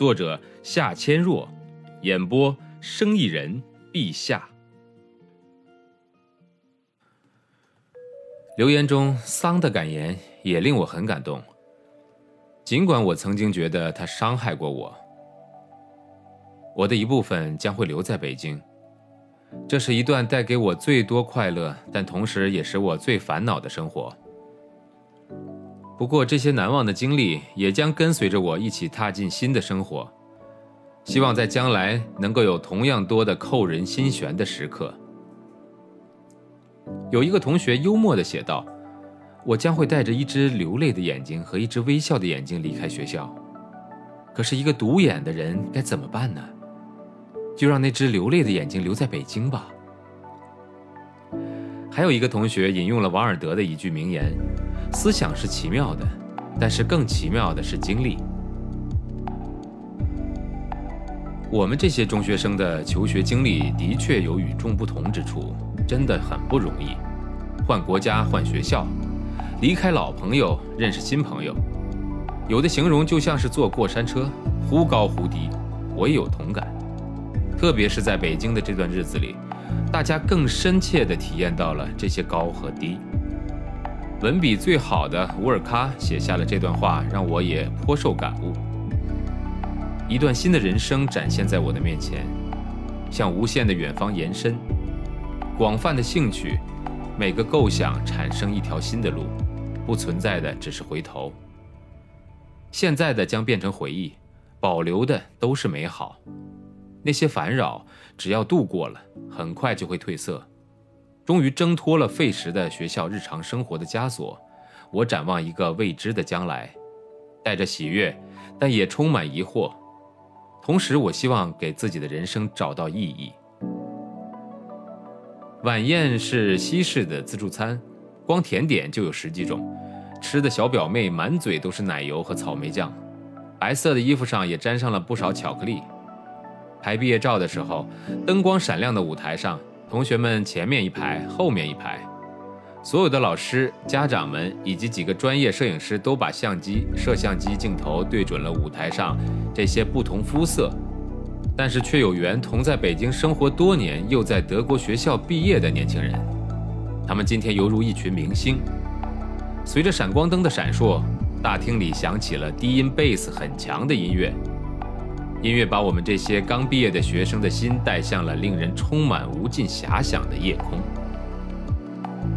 作者夏千若，演播生意人陛下。留言中桑的感言也令我很感动，尽管我曾经觉得他伤害过我。我的一部分将会留在北京，这是一段带给我最多快乐，但同时也使我最烦恼的生活。不过，这些难忘的经历也将跟随着我一起踏进新的生活。希望在将来能够有同样多的扣人心弦的时刻。有一个同学幽默地写道：“我将会带着一只流泪的眼睛和一只微笑的眼睛离开学校。可是，一个独眼的人该怎么办呢？就让那只流泪的眼睛留在北京吧。”还有一个同学引用了王尔德的一句名言。思想是奇妙的，但是更奇妙的是经历。我们这些中学生的求学经历的确有与众不同之处，真的很不容易。换国家、换学校，离开老朋友，认识新朋友，有的形容就像是坐过山车，忽高忽低。我也有同感，特别是在北京的这段日子里，大家更深切地体验到了这些高和低。文笔最好的乌尔喀写下了这段话，让我也颇受感悟。一段新的人生展现在我的面前，向无限的远方延伸。广泛的兴趣，每个构想产生一条新的路，不存在的只是回头。现在的将变成回忆，保留的都是美好。那些烦扰，只要度过了，很快就会褪色。终于挣脱了费时的学校日常生活的枷锁，我展望一个未知的将来，带着喜悦，但也充满疑惑。同时，我希望给自己的人生找到意义。晚宴是西式的自助餐，光甜点就有十几种，吃的小表妹满嘴都是奶油和草莓酱，白色的衣服上也沾上了不少巧克力。拍毕业照的时候，灯光闪亮的舞台上。同学们前面一排，后面一排，所有的老师、家长们以及几个专业摄影师都把相机、摄像机镜头对准了舞台上这些不同肤色，但是却有缘同在北京生活多年又在德国学校毕业的年轻人。他们今天犹如一群明星。随着闪光灯的闪烁，大厅里响起了低音贝斯很强的音乐。音乐把我们这些刚毕业的学生的心带向了令人充满无尽遐想的夜空。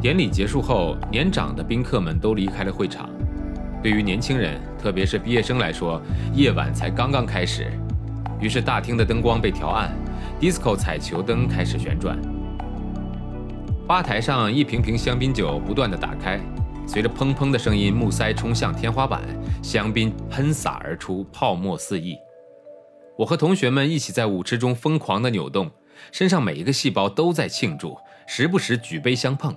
典礼结束后，年长的宾客们都离开了会场。对于年轻人，特别是毕业生来说，夜晚才刚刚开始。于是大厅的灯光被调暗，disco 彩球灯开始旋转。吧台上一瓶瓶香槟酒不断的打开，随着砰砰的声音，木塞冲向天花板，香槟喷洒而出，泡沫四溢。我和同学们一起在舞池中疯狂地扭动，身上每一个细胞都在庆祝，时不时举杯相碰。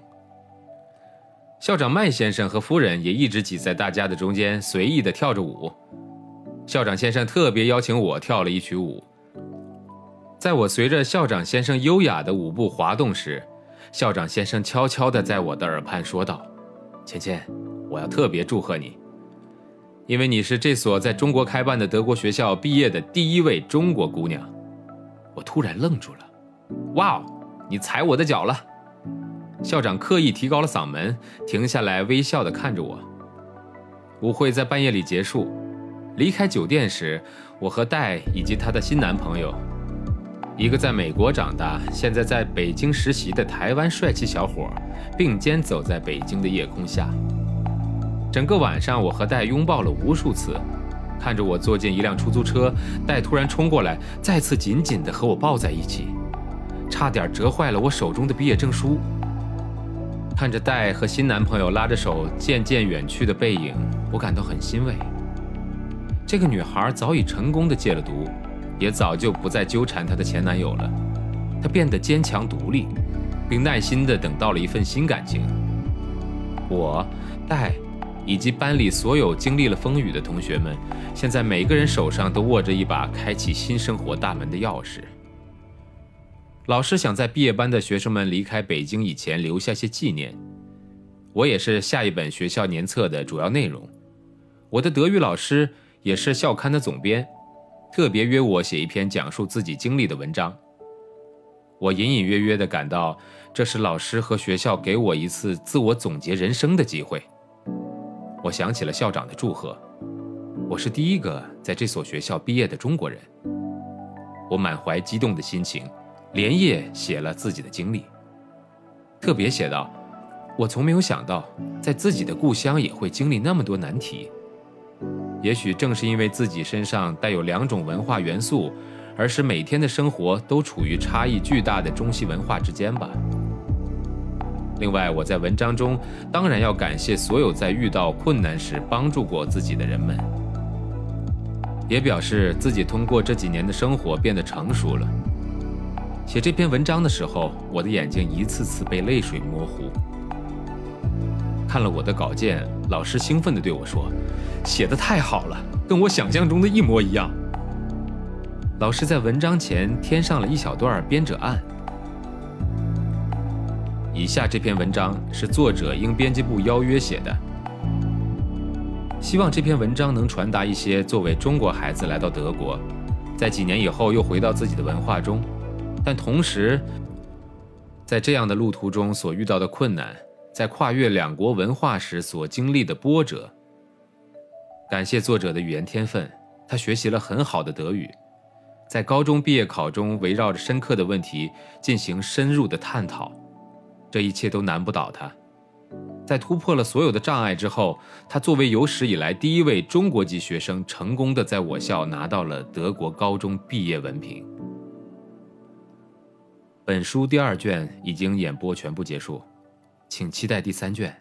校长麦先生和夫人也一直挤在大家的中间，随意地跳着舞。校长先生特别邀请我跳了一曲舞。在我随着校长先生优雅的舞步滑动时，校长先生悄悄地在我的耳畔说道：“芊芊，我要特别祝贺你。”因为你是这所在中国开办的德国学校毕业的第一位中国姑娘，我突然愣住了。哇哦，你踩我的脚了！校长刻意提高了嗓门，停下来微笑地看着我。舞会在半夜里结束，离开酒店时，我和戴以及她的新男朋友，一个在美国长大，现在在北京实习的台湾帅气小伙，并肩走在北京的夜空下。整个晚上，我和戴拥抱了无数次。看着我坐进一辆出租车，戴突然冲过来，再次紧紧地和我抱在一起，差点折坏了我手中的毕业证书。看着戴和新男朋友拉着手渐渐远去的背影，我感到很欣慰。这个女孩早已成功的戒了毒，也早就不再纠缠她的前男友了。她变得坚强独立，并耐心的等到了一份新感情。我、戴，以及班里所有经历了风雨的同学们，现在每个人手上都握着一把开启新生活大门的钥匙。老师想在毕业班的学生们离开北京以前留下些纪念。我也是下一本学校年册的主要内容。我的德语老师也是校刊的总编，特别约我写一篇讲述自己经历的文章。我隐隐约约地感到，这是老师和学校给我一次自我总结人生的机会。我想起了校长的祝贺，我是第一个在这所学校毕业的中国人。我满怀激动的心情。连夜写了自己的经历，特别写道：“我从没有想到，在自己的故乡也会经历那么多难题。也许正是因为自己身上带有两种文化元素，而使每天的生活都处于差异巨大的中西文化之间吧。”另外，我在文章中当然要感谢所有在遇到困难时帮助过自己的人们，也表示自己通过这几年的生活变得成熟了。写这篇文章的时候，我的眼睛一次次被泪水模糊。看了我的稿件，老师兴奋地对我说：“写得太好了，跟我想象中的一模一样。”老师在文章前添上了一小段编者按。以下这篇文章是作者应编辑部邀约写的，希望这篇文章能传达一些作为中国孩子来到德国，在几年以后又回到自己的文化中。但同时，在这样的路途中所遇到的困难，在跨越两国文化时所经历的波折。感谢作者的语言天分，他学习了很好的德语，在高中毕业考中围绕着深刻的问题进行深入的探讨，这一切都难不倒他。在突破了所有的障碍之后，他作为有史以来第一位中国籍学生，成功的在我校拿到了德国高中毕业文凭。本书第二卷已经演播全部结束，请期待第三卷。